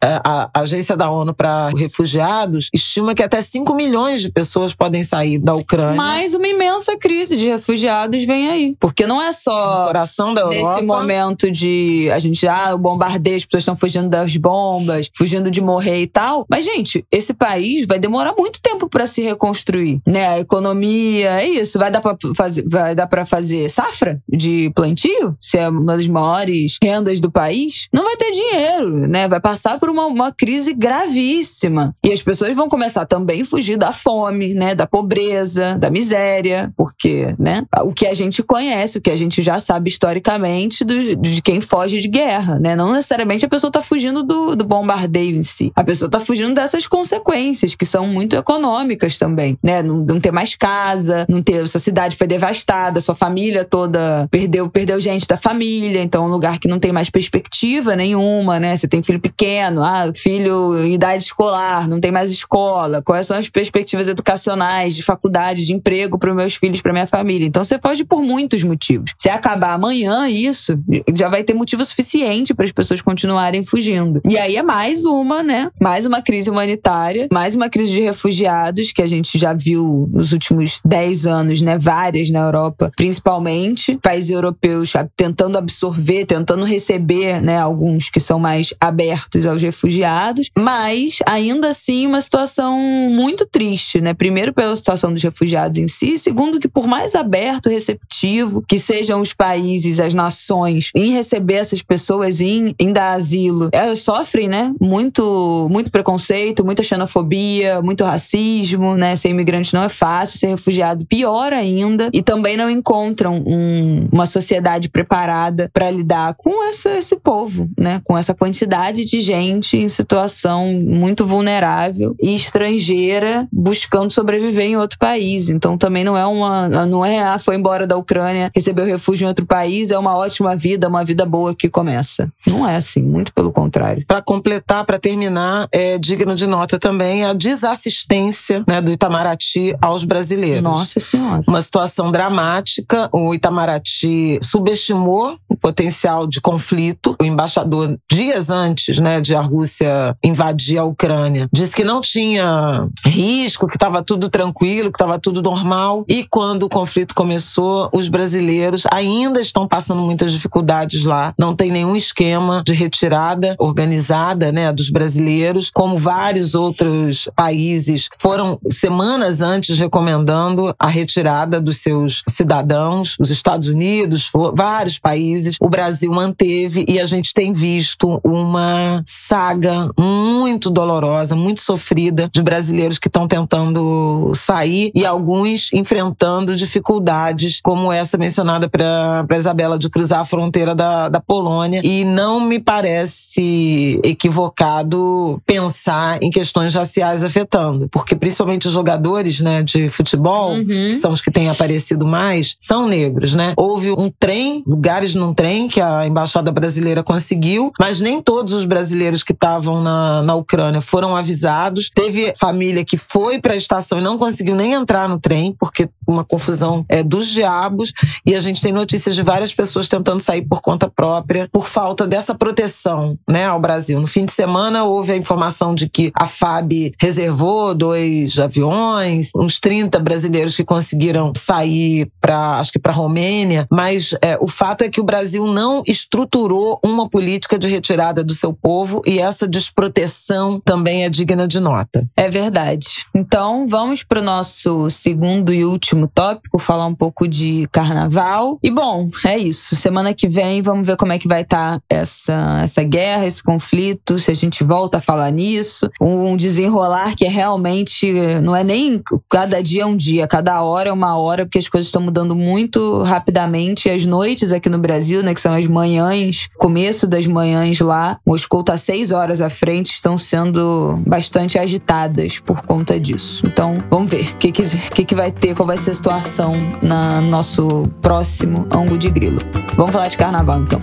É, a, a Agência da ONU para Refugiados estima que até 5 milhões de pessoas podem sair da Ucrânia. Mais uma imensa crise de refugiados vem aí. Porque não é só coração da Europa. nesse momento de a gente já o bombardeio, as pessoas estão fugindo das bombas, fugindo de morrer e tal. Mas gente, esse país vai demorar muito tempo para se reconstruir, né? A economia, é isso, vai dar para fazer vai dar para fazer safra de plantio, se é uma das maiores rendas do país, não vai ter dinheiro, né? Vai passar por uma, uma crise gravíssima. E as pessoas vão começar também a fugir da fome, né? Da pobreza, da miséria, porque, né? O que a gente conhece, o que a gente já sabe historicamente do, de quem foge de guerra, né? Não necessariamente a pessoa tá fugindo do, do bombardeio em si. A pessoa tá fugindo dessas consequências, que são muito econômicas também, né? Não, não ter mais casa, não ter. Sua cidade foi devastada, sua família toda perdeu, perdeu gente da família, então é um lugar que não tem mais perspectiva nenhuma, né? Você tem filho pequeno, ah, filho em idade escolar, não tem mais escola. Quais são as perspectivas educacionais, de faculdade, de emprego para meus filhos, para minha família? Então você foge por muitos motivos. Se acabar amanhã isso, já vai ter motivo suficiente para as pessoas continuarem fugindo. E aí é mais uma, né? Mais uma crise humanitária, mais uma crise de refugiados que a gente já viu nos últimos 10 anos, né? Várias na Europa, principalmente. Países europeus tentando absorver, tentando receber, né? Alguns que são mais abertos aos refugiados, mas ainda assim uma situação muito triste, né? Primeiro pela situação dos refugiados em si, segundo que por mais aberto, receptivo que sejam os países, as nações em receber essas pessoas, em, em dar asilo, elas sofrem, né? Muito, muito preconceito, muita xenofobia, muito racismo, né? Ser imigrante não é fácil, ser refugiado pior ainda, e também não encontram um, uma sociedade preparada para lidar com essa, esse povo, né? Com essa quantidade de gente em situação muito vulnerável e estrangeira buscando sobreviver em outro país. Então também não é uma, não é ah, foi embora da Ucrânia, recebeu refúgio em outro país, é uma ótima vida, uma vida boa que começa. Não é assim, muito pelo contrário. Para completar, para terminar, é digno de nota também a desassistência né, do Itamaraty aos brasileiros. Nossa Senhora. Uma situação dramática. O Itamaraty subestimou o potencial de conflito. O embaixador, dias antes né, de a Rússia invadir a Ucrânia, disse que não tinha risco, que estava tudo tranquilo, que estava tudo normal. E quando o conflito começou, os brasileiros ainda estão passando muitas dificuldades lá. Não tem nenhum esquema de retirada organizada né, dos brasileiros, como vários outros países foram semanas antes recomendando a retirada dos seus cidadãos. Os Estados Unidos, vários países. O Brasil manteve e a gente tem visto uma saga muito dolorosa, muito sofrida de brasileiros que estão tentando sair e alguns enfrentando dificuldades, como essa mencionada para Isabela, de cruzar a fronteira da, da Polônia. E não me parece equivocado pensar em questões raciais afetando, porque principalmente os jogadores né, de futebol, uhum. que são os que têm aparecido mais, são negros. Né? Houve um trem, lugares num trem que a embaixada brasileira conseguiu, mas nem todos os brasileiros que estavam na, na Ucrânia foram avisados. Teve família que foi para a estação e não conseguiu nem entrar no trem, porque uma confusão é dos diabos. E a gente tem notícias de várias pessoas tentando sair por conta própria, por falta dessa proteção né, ao Brasil. No fim de semana houve a informação de que a FAB reservou dois aviões, uns 30 brasileiros que conseguiram sair para, acho que para Romênia, mas é, o fato é que o Brasil não estruturou uma política de retirada do seu povo e essa desproteção também é digna de nota. É verdade. Então, vamos para o nosso segundo e último tópico, falar um pouco de carnaval. E bom, é isso. Semana que vem vamos ver como é que vai estar tá essa, essa guerra, esse conflito, se a gente volta a falar nisso. Um desenrolar que é realmente não é nem cada dia é um dia, cada hora é uma hora, porque as coisas estão mudando muito rapidamente. As noites aqui no Brasil, né, que são as manhãs, começo das manhãs lá, Moscou está seis horas à frente, estão sendo bastante agitadas por conta disso. Então, vamos ver o que, que, que, que vai ter, qual vai ser a situação no nosso próximo ângulo de grilo. Vamos falar de carnaval, então.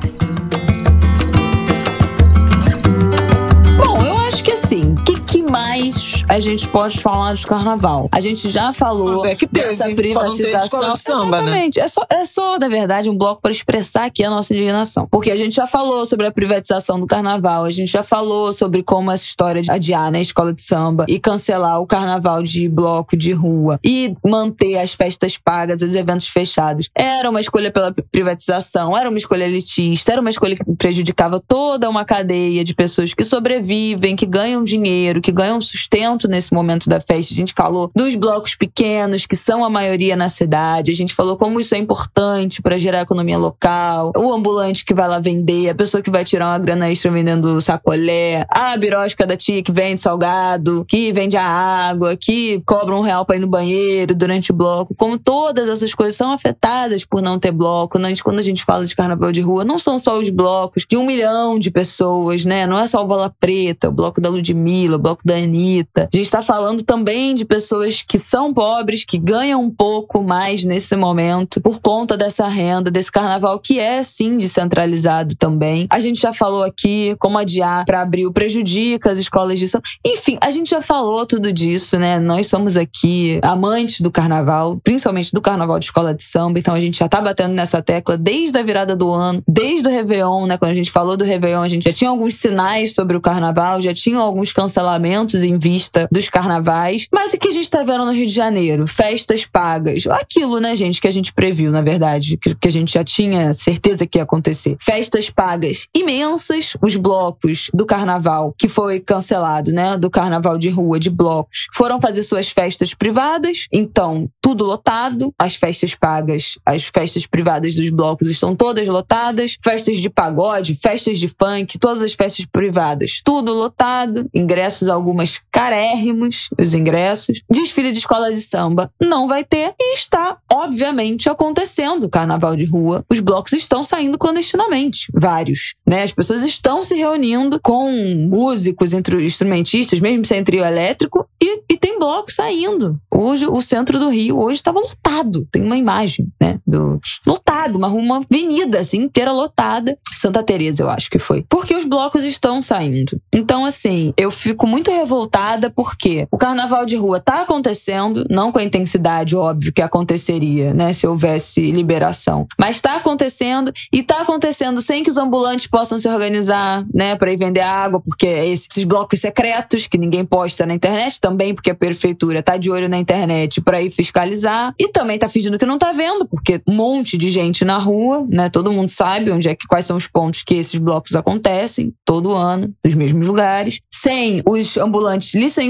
A gente pode falar de carnaval. A gente já falou é que teve, dessa privatização. de samba, né? Exatamente. É só, é só, na verdade, um bloco para expressar aqui a nossa indignação. Porque a gente já falou sobre a privatização do carnaval, a gente já falou sobre como essa história de adiar né, a escola de samba e cancelar o carnaval de bloco de rua e manter as festas pagas, os eventos fechados. Era uma escolha pela privatização, era uma escolha elitista, era uma escolha que prejudicava toda uma cadeia de pessoas que sobrevivem, que ganham dinheiro, que ganham sustento nesse momento da festa. A gente falou dos blocos pequenos, que são a maioria na cidade. A gente falou como isso é importante para gerar economia local. O ambulante que vai lá vender, a pessoa que vai tirar uma grana extra vendendo sacolé, a birosca da tia que vende salgado, que vende a água, que cobra um real para ir no banheiro durante o bloco. Como todas essas coisas são afetadas por não ter bloco. Né? Quando a gente fala de carnaval de rua, não são só os blocos de um milhão de pessoas, né? Não é só o Bola Preta, o bloco da Ludmilla, o bloco da Anitta. A gente está falando também de pessoas que são pobres, que ganham um pouco mais nesse momento por conta dessa renda, desse carnaval que é sim descentralizado também. A gente já falou aqui como adiar para abril prejudica as escolas de samba. Enfim, a gente já falou tudo disso, né? Nós somos aqui amantes do carnaval, principalmente do carnaval de escola de samba, então a gente já tá batendo nessa tecla desde a virada do ano, desde o Réveillon, né? Quando a gente falou do Réveillon, a gente já tinha alguns sinais sobre o carnaval, já tinha alguns cancelamentos em vista dos carnavais. Mas o que a gente tá vendo no Rio de Janeiro? Festas pagas. Aquilo, né, gente, que a gente previu, na verdade, que, que a gente já tinha certeza que ia acontecer. Festas pagas imensas, os blocos do carnaval, que foi cancelado, né? Do carnaval de rua, de blocos, foram fazer suas festas privadas, então tudo lotado, as festas pagas, as festas privadas dos blocos estão todas lotadas, festas de pagode, festas de funk, todas as festas privadas, tudo lotado, ingressos algumas carérrimos, os ingressos. Desfile de escola de samba não vai ter e está, obviamente, acontecendo carnaval de rua. Os blocos estão saindo clandestinamente, vários, né? As pessoas estão se reunindo com músicos, entre instrumentistas, mesmo sem trio elétrico, e, e tem blocos saindo. Hoje, o centro do Rio hoje estava lotado. Tem uma imagem, né? Do, lotado, uma, uma avenida assim, inteira lotada. Santa Teresa, eu acho que foi. Porque os blocos estão saindo. Então, assim, eu fico muito revoltada porque o carnaval de rua tá acontecendo, não com a intensidade, óbvio, que aconteceria, né? Se houvesse liberação. Mas tá acontecendo e tá acontecendo sem que os ambulantes possam se organizar, né? Pra ir vender água, porque é esses blocos secretos que ninguém posta na internet, também porque a prefeitura tá de olho na internet para ir fiscalizar. E também tá fingindo que não tá vendo, porque um monte de gente na rua, né? Todo mundo sabe onde é que quais são os pontos que esses blocos acontecem todo ano, nos mesmos lugares. Sem os ambulantes licenciados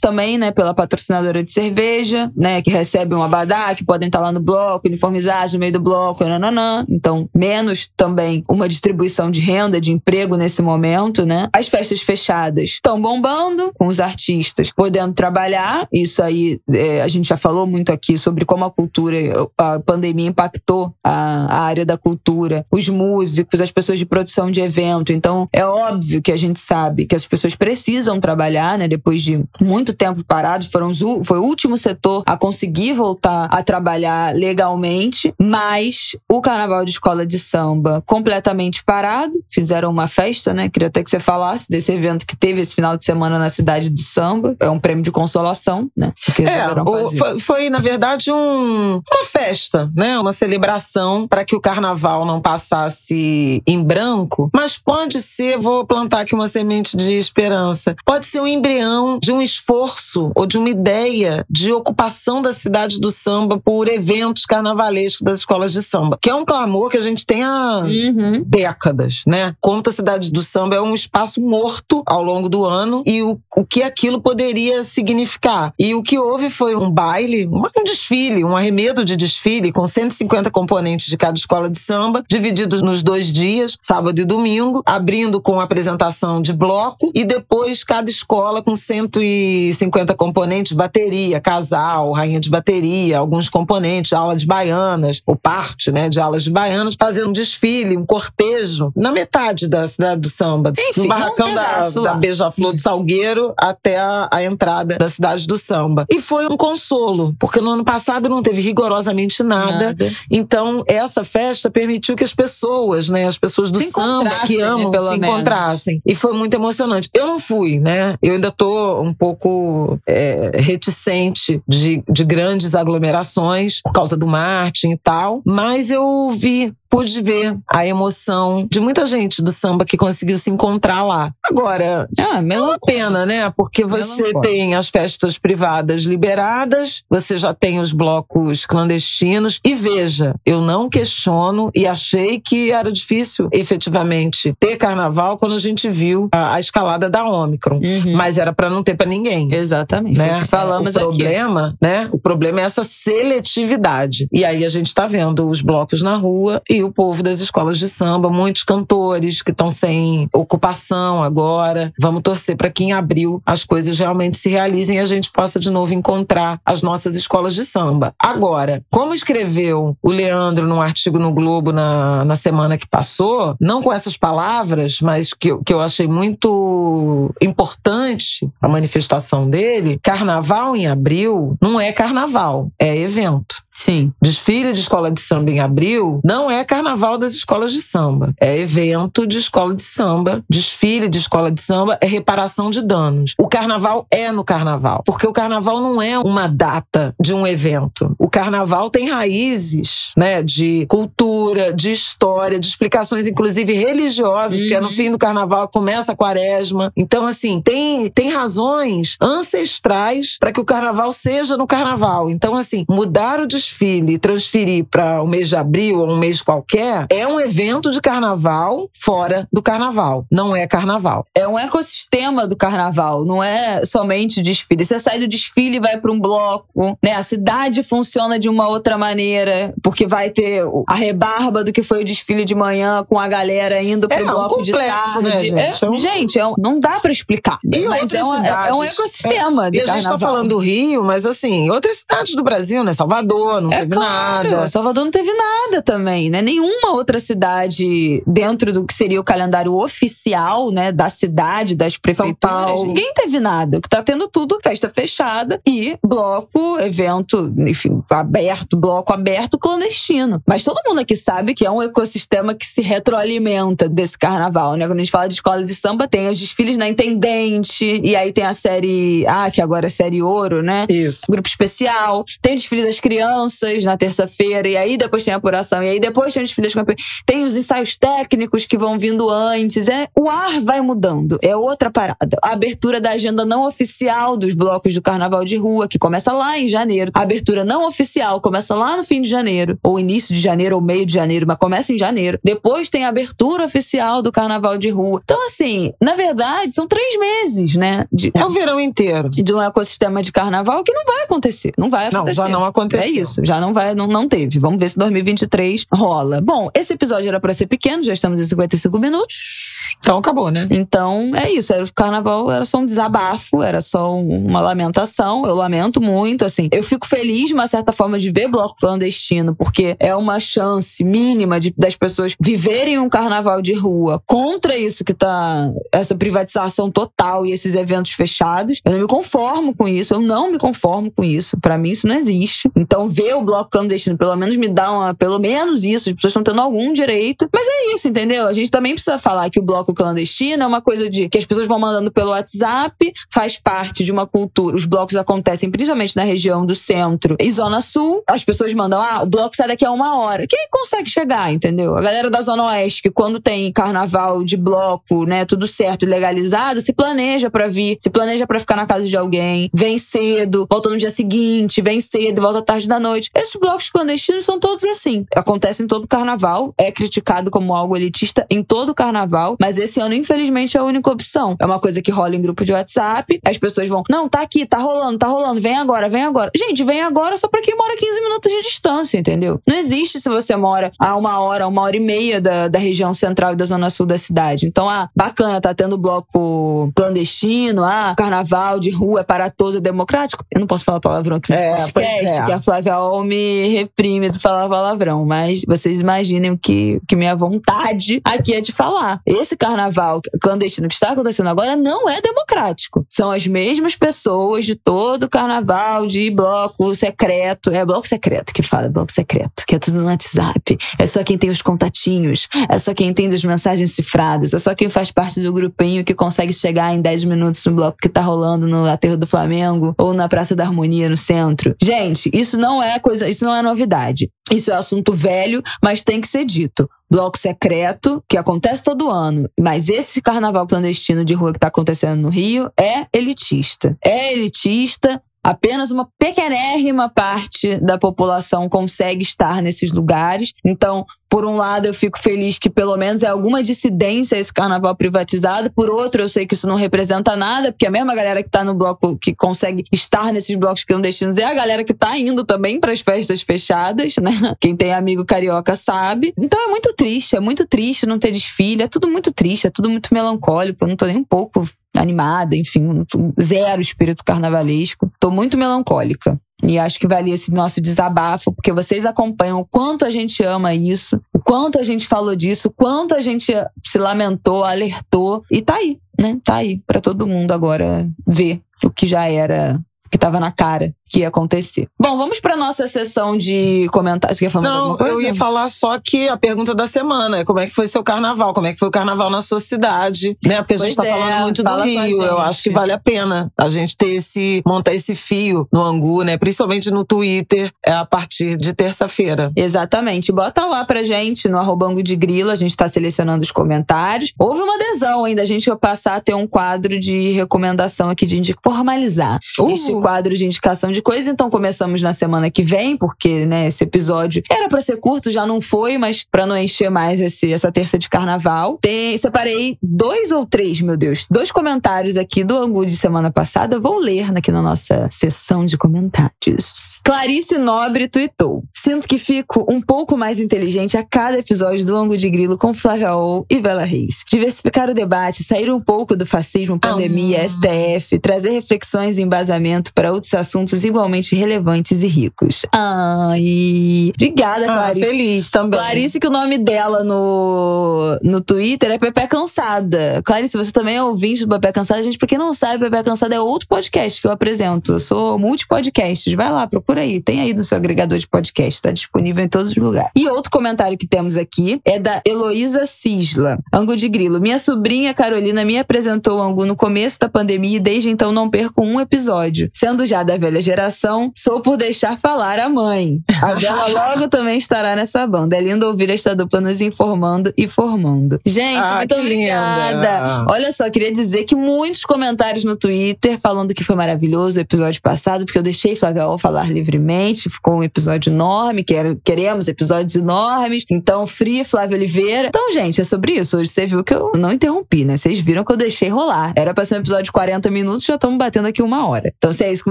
também, né, pela patrocinadora de cerveja, né, que recebem um abadá, que podem estar lá no bloco, uniformizados no meio do bloco, nananã. Então, menos também uma distribuição de renda, de emprego nesse momento, né? As festas fechadas estão bombando, com os artistas podendo trabalhar. Isso aí, é, a gente já falou muito aqui sobre como a cultura, a pandemia impactou a, a área da cultura, os músicos, as pessoas de produção de evento. Então, é óbvio que a gente sabe que as pessoas precisam trabalhar, né? Depois de muito tempo parados, foram os, foi o último setor a conseguir voltar a trabalhar legalmente, mas o carnaval de escola de samba completamente parado. Fizeram uma festa, né? Queria até que você falasse desse evento que teve esse final de semana na cidade de samba. É um prêmio de consolação, né? É, o, foi, foi, na verdade, um, uma festa, né? Uma celebração para que o carnaval não passasse em branco, mas pode ser, vou plantar aqui uma semente de esperança, pode ser um embrião de um esforço ou de uma ideia de ocupação da cidade do samba por eventos carnavalescos das escolas de samba, que é um clamor que a gente tem há Uhum. décadas, né? Conta a cidade do samba é um espaço morto ao longo do ano e o, o que aquilo poderia significar. E o que houve foi um baile, um desfile, um arremedo de desfile com 150 componentes de cada escola de samba, divididos nos dois dias, sábado e domingo, abrindo com apresentação de bloco e depois cada escola com 150 componentes, bateria, casal, rainha de bateria, alguns componentes, aula de baianas, ou parte, né, de aulas de baianas, fazendo um desfile, um cortejo na metade da cidade do samba, Enfim, no barracão um da, da. Beija-Flor do Salgueiro até a, a entrada da cidade do samba. E foi um consolo, porque no ano passado não teve rigorosamente nada. Nada. Então essa festa permitiu que as pessoas, né, as pessoas do samba que né, amam pelo se menos. encontrassem. E foi muito emocionante. Eu não fui, né? Eu ainda tô um pouco é, reticente de, de grandes aglomerações por causa do Martin e tal, mas eu vi pude ver a emoção de muita gente do samba que conseguiu se encontrar lá. Agora, Ah, é uma pena, né? Porque você Melancólico. tem as festas privadas liberadas, você já tem os blocos clandestinos. E veja, eu não questiono e achei que era difícil efetivamente ter carnaval quando a gente viu a, a escalada da Ômicron. Uhum. Mas era para não ter para ninguém. Exatamente. Né? O falamos o aqui. problema, né? O problema é essa seletividade. E aí a gente está vendo os blocos na rua e o povo das escolas de samba, muitos cantores que estão sem ocupação agora. Vamos torcer para que em abril as coisas realmente se realizem e a gente possa de novo encontrar as nossas escolas de samba. Agora, como escreveu o Leandro num artigo no Globo na, na semana que passou, não com essas palavras, mas que, que eu achei muito importante a manifestação dele, carnaval em abril não é carnaval, é evento. Sim. Desfile de escola de samba em abril não é carnaval das escolas de samba. É evento de escola de samba. Desfile de escola de samba é reparação de danos. O carnaval é no carnaval. Porque o carnaval não é uma data de um evento. O carnaval tem raízes, né, de cultura, de história, de explicações, inclusive religiosas, porque é no Uhum. fim do carnaval começa a quaresma. Então, assim, tem, tem razões ancestrais para que o carnaval seja no carnaval. Então, assim, mudar o desfile transferir para o mês de abril ou um mês qualquer é um evento de carnaval fora do carnaval. Não é carnaval. É um ecossistema do carnaval, não é somente o desfile. Você sai do desfile e vai para um bloco, né? A cidade funciona de uma outra maneira, porque vai ter o- a rebarba do que foi o desfile de manhã com a galera indo pro É um bloco de complexo, né, tarde. gente? É- É um- gente, é um- não dá para explicar. E mas outras é, uma- é um ecossistema do E a gente carnaval. tá falando do Rio, mas assim, outras cidades do Brasil, né? Salvador, não É teve claro, nada. Salvador não teve nada também, né? Nenhuma outra cidade dentro do que seria o calendário oficial, né, da cidade, das prefeituras, Paulo. ninguém teve nada. O que tá tendo tudo, festa fechada e bloco, evento, enfim, aberto, bloco aberto, clandestino. Mas todo mundo aqui sabe que é um ecossistema que se retroalimenta desse carnaval, né? Quando a gente fala de escola de samba, tem os desfiles na Intendente, e aí tem a série, ah, que agora é série Ouro, né? Isso. grupo especial, tem o desfile das crianças na terça-feira, e aí depois tem a apuração, e aí depois tem o desfile das campeãs. Tem os ensaios técnicos que vão vindo antes. É, o ar vai mudando. É outra parada. A abertura da agenda não oficial dos blocos do carnaval de rua, que começa lá em janeiro. A abertura não oficial começa lá no fim de janeiro, ou início de janeiro, ou meio de janeiro, mas começa em janeiro. Depois tem a abertura oficial do carnaval de rua. Então, assim, na verdade, são três meses, né? De, É o verão inteiro. de um ecossistema de carnaval que não vai acontecer. Não vai Não, acontecer. já não aconteceu. É isso, já não vai, não, não teve. Vamos ver se 2023 rola. Bom, esse episódio era pra ser pequeno, já estamos em 55 minutos. Então acabou, né? Então é isso. Era, o carnaval era só um desabafo, era só um- uma lamentação. Eu lamento muito, assim. Eu fico feliz, de uma certa forma, de ver bloco clandestino, porque é uma chance mínima de, das pessoas viverem um carnaval de rua contra isso que tá. essa privatização total e esses eventos fechados. Eu não me conformo com isso, eu não me conformo com isso. Pra mim, isso não existe. Então, ver o bloco clandestino, pelo menos me dá uma. Pelo menos isso, as pessoas estão tendo algum direito. Mas é isso, entendeu? A gente também precisa falar que o bloco clandestino é uma coisa de que as pessoas vão mandando pelo WhatsApp, faz parte de uma cultura. Os blocos acontecem principalmente na região do centro e Zona Sul. As pessoas mandam, ah, o bloco sai daqui a uma hora. Quem consegue chegar, entendeu? A galera da Zona Oeste, que quando tem carnaval de bloco, né, tudo certo e legalizado, se planeja pra vir, se planeja pra ficar na casa de alguém, vem cedo, volta no dia seguinte, vem cedo, volta tarde da noite. Esses blocos clandestinos são todos assim. Acontece em todo carnaval, é criticado como algo elitista em todo carnaval, mas esse ano, infelizmente, é a única opção. É uma coisa que rola em grupo de WhatsApp, as pessoas vão, não, tá aqui, tá rolando, tá rolando, vem agora, vem agora. Gente, vem agora só pra quem mora 15 minutos de distância, entendeu? Não existe se você mora a uma hora, uma hora e meia da, da região central e da zona sul da cidade. Então, ah, bacana, tá tendo bloco clandestino, ah, carnaval de rua é para todos, é democrático. Eu não posso falar palavrão aqui É, podcast, é. que a Flávia Me reprime de falar palavrão, mas vocês imaginem que, que minha vontade aqui é de falar. Esse carnaval clandestino que está acontecendo agora não é democrático. São as mesmas pessoas de todo o carnaval, de bloco secreto. É bloco secreto que fala, bloco secreto, que é tudo no WhatsApp. É só quem tem os contatinhos, é só quem tem as mensagens cifradas, é só quem faz parte do grupinho que consegue chegar em 10 minutos no bloco que tá rolando no aterro do Flamengo ou na Praça da Harmonia no centro. Gente, isso não é coisa, isso não é novidade. Isso é assunto velho, mas tem que ser dito. Bloco secreto, que acontece todo ano, mas esse carnaval clandestino de rua que está acontecendo no Rio é elitista. É elitista, apenas uma pequenérrima parte da população consegue estar nesses lugares. Então, por um lado, eu fico feliz que pelo menos é alguma dissidência esse carnaval privatizado. Por outro, eu sei que isso não representa nada, porque a mesma galera que tá no bloco, que consegue estar nesses blocos clandestinos, é a galera que tá indo também para as festas fechadas, né? Quem tem amigo carioca sabe. Então é muito triste, é muito triste não ter desfile, é tudo muito triste, é tudo muito melancólico. Eu não tô nem um pouco animada, enfim, zero espírito carnavalesco. Tô muito melancólica. E acho que valia esse nosso desabafo, porque vocês acompanham o quanto a gente ama isso, o quanto a gente falou disso, o quanto a gente se lamentou, alertou. E tá aí, né? Tá aí para todo mundo agora ver o que já era, que tava na cara que ia acontecer. Bom, vamos para nossa sessão de comentários. Quer falar Não, eu ia falar só que a pergunta da semana, como é que foi seu carnaval? Como é que foi o carnaval na sua cidade? Né? Porque a gente pois tá é, falando muito do Rio. Eu acho que vale a pena a gente ter esse montar esse fio no Angu, né? Principalmente no Twitter, é a partir de terça-feira. Exatamente. Bota lá pra gente no arroba Angu de Grilo, a gente tá selecionando os comentários. Houve uma adesão ainda, a gente vai passar a ter um quadro de recomendação aqui de formalizar uh. este quadro de indicação de coisa. Então começamos na semana que vem, porque, né, esse episódio era para ser curto, já não foi, mas para não encher mais esse, essa terça de carnaval. Tem, separei dois ou três, meu Deus, dois comentários aqui do Angu de semana passada. Vou ler aqui na nossa sessão de comentários. Clarice Nobre tweetou: Sinto que fico um pouco mais inteligente a cada episódio do Angu de Grilo com Flávia Ou e Bela Reis. Diversificar o debate, sair um pouco do fascismo, pandemia, ah. STF, trazer reflexões e embasamento para outros assuntos igualmente relevantes e ricos. Ai. Obrigada, ah, Clarice. feliz também. Clarice, que o nome dela no, no Twitter é Pepe Cansada. Clarice, você também é ouvinte do Pepe Cansada. Gente, pra quem não sabe, Pepe Cansada é outro podcast que eu apresento. Eu sou multipodcasts. Vai lá, procura aí. Tem aí no seu agregador de podcast. Tá disponível em todos os lugares. E outro comentário que temos aqui é da Heloísa Cisla. Angu de Grilo. Minha sobrinha Carolina me apresentou o Angu no começo da pandemia e desde então não perco um episódio. Sendo já da velha geração sou por deixar falar a mãe. A Bela logo também estará nessa banda. É lindo ouvir esta dupla nos informando e formando. Gente, ah, muito obrigada. Linda. Olha só, queria dizer que muitos comentários no Twitter falando que foi maravilhoso o episódio passado, porque eu deixei Flávia Ol falar livremente. Ficou um episódio enorme, queremos episódios enormes. Então, Free, Flávia Oliveira. Então, gente, é sobre isso. Hoje você viu que eu não interrompi, né? Vocês viram que eu deixei rolar. Era pra ser um episódio de 40 minutos, já estamos batendo aqui uma hora. Então, se é isso que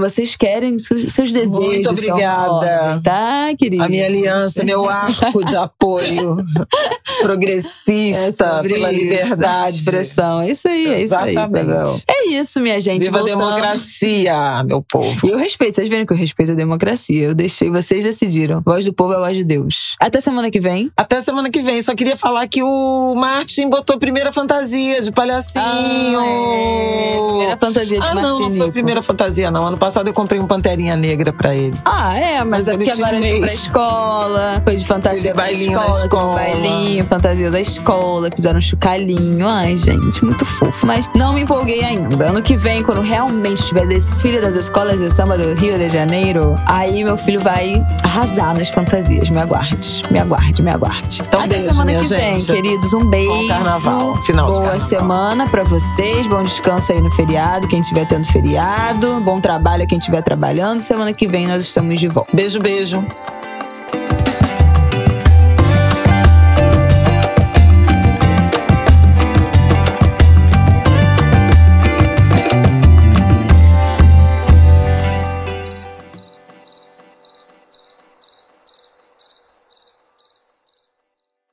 vocês querem, seus, seus desejos. Muito obrigada. tá, querida? A minha aliança, meu arco de apoio progressista é pela liberdade. Expressão. É isso aí, é Exatamente. isso aí, É isso, minha gente. Viva Voltamos. a democracia, meu povo. E o respeito, vocês viram que eu respeito a democracia. Eu deixei, vocês decidiram. Voz do povo é a voz de Deus. Até semana que vem. Até semana que vem. Só queria falar que o Martin botou primeira fantasia de palhacinho. Ah, é. Primeira fantasia de ah, Martin. Não, não foi primeira fantasia, não. Ano passado eu comprei um Panterinha Negra pra ele. Ah, é, mas, mas é porque agora ele foi pra escola, foi de fantasia da escola, escola. bailinho, fantasia da escola, fizeram um chocalhinho. Ai, gente, muito fofo. Mas não me empolguei ainda. Ano que vem, quando realmente tiver desfile das escolas de samba do Rio de Janeiro, aí meu filho vai arrasar nas fantasias. Me aguarde, me aguarde, me aguarde. Então, Até beijo, semana que gente. vem, queridos. Um beijo. Bom carnaval. Final Boa carnaval. semana pra vocês. Bom descanso aí no feriado, quem estiver tendo feriado. Bom trabalho a quem estiver trabalhando. Semana que vem nós estamos de volta. Beijo, beijo.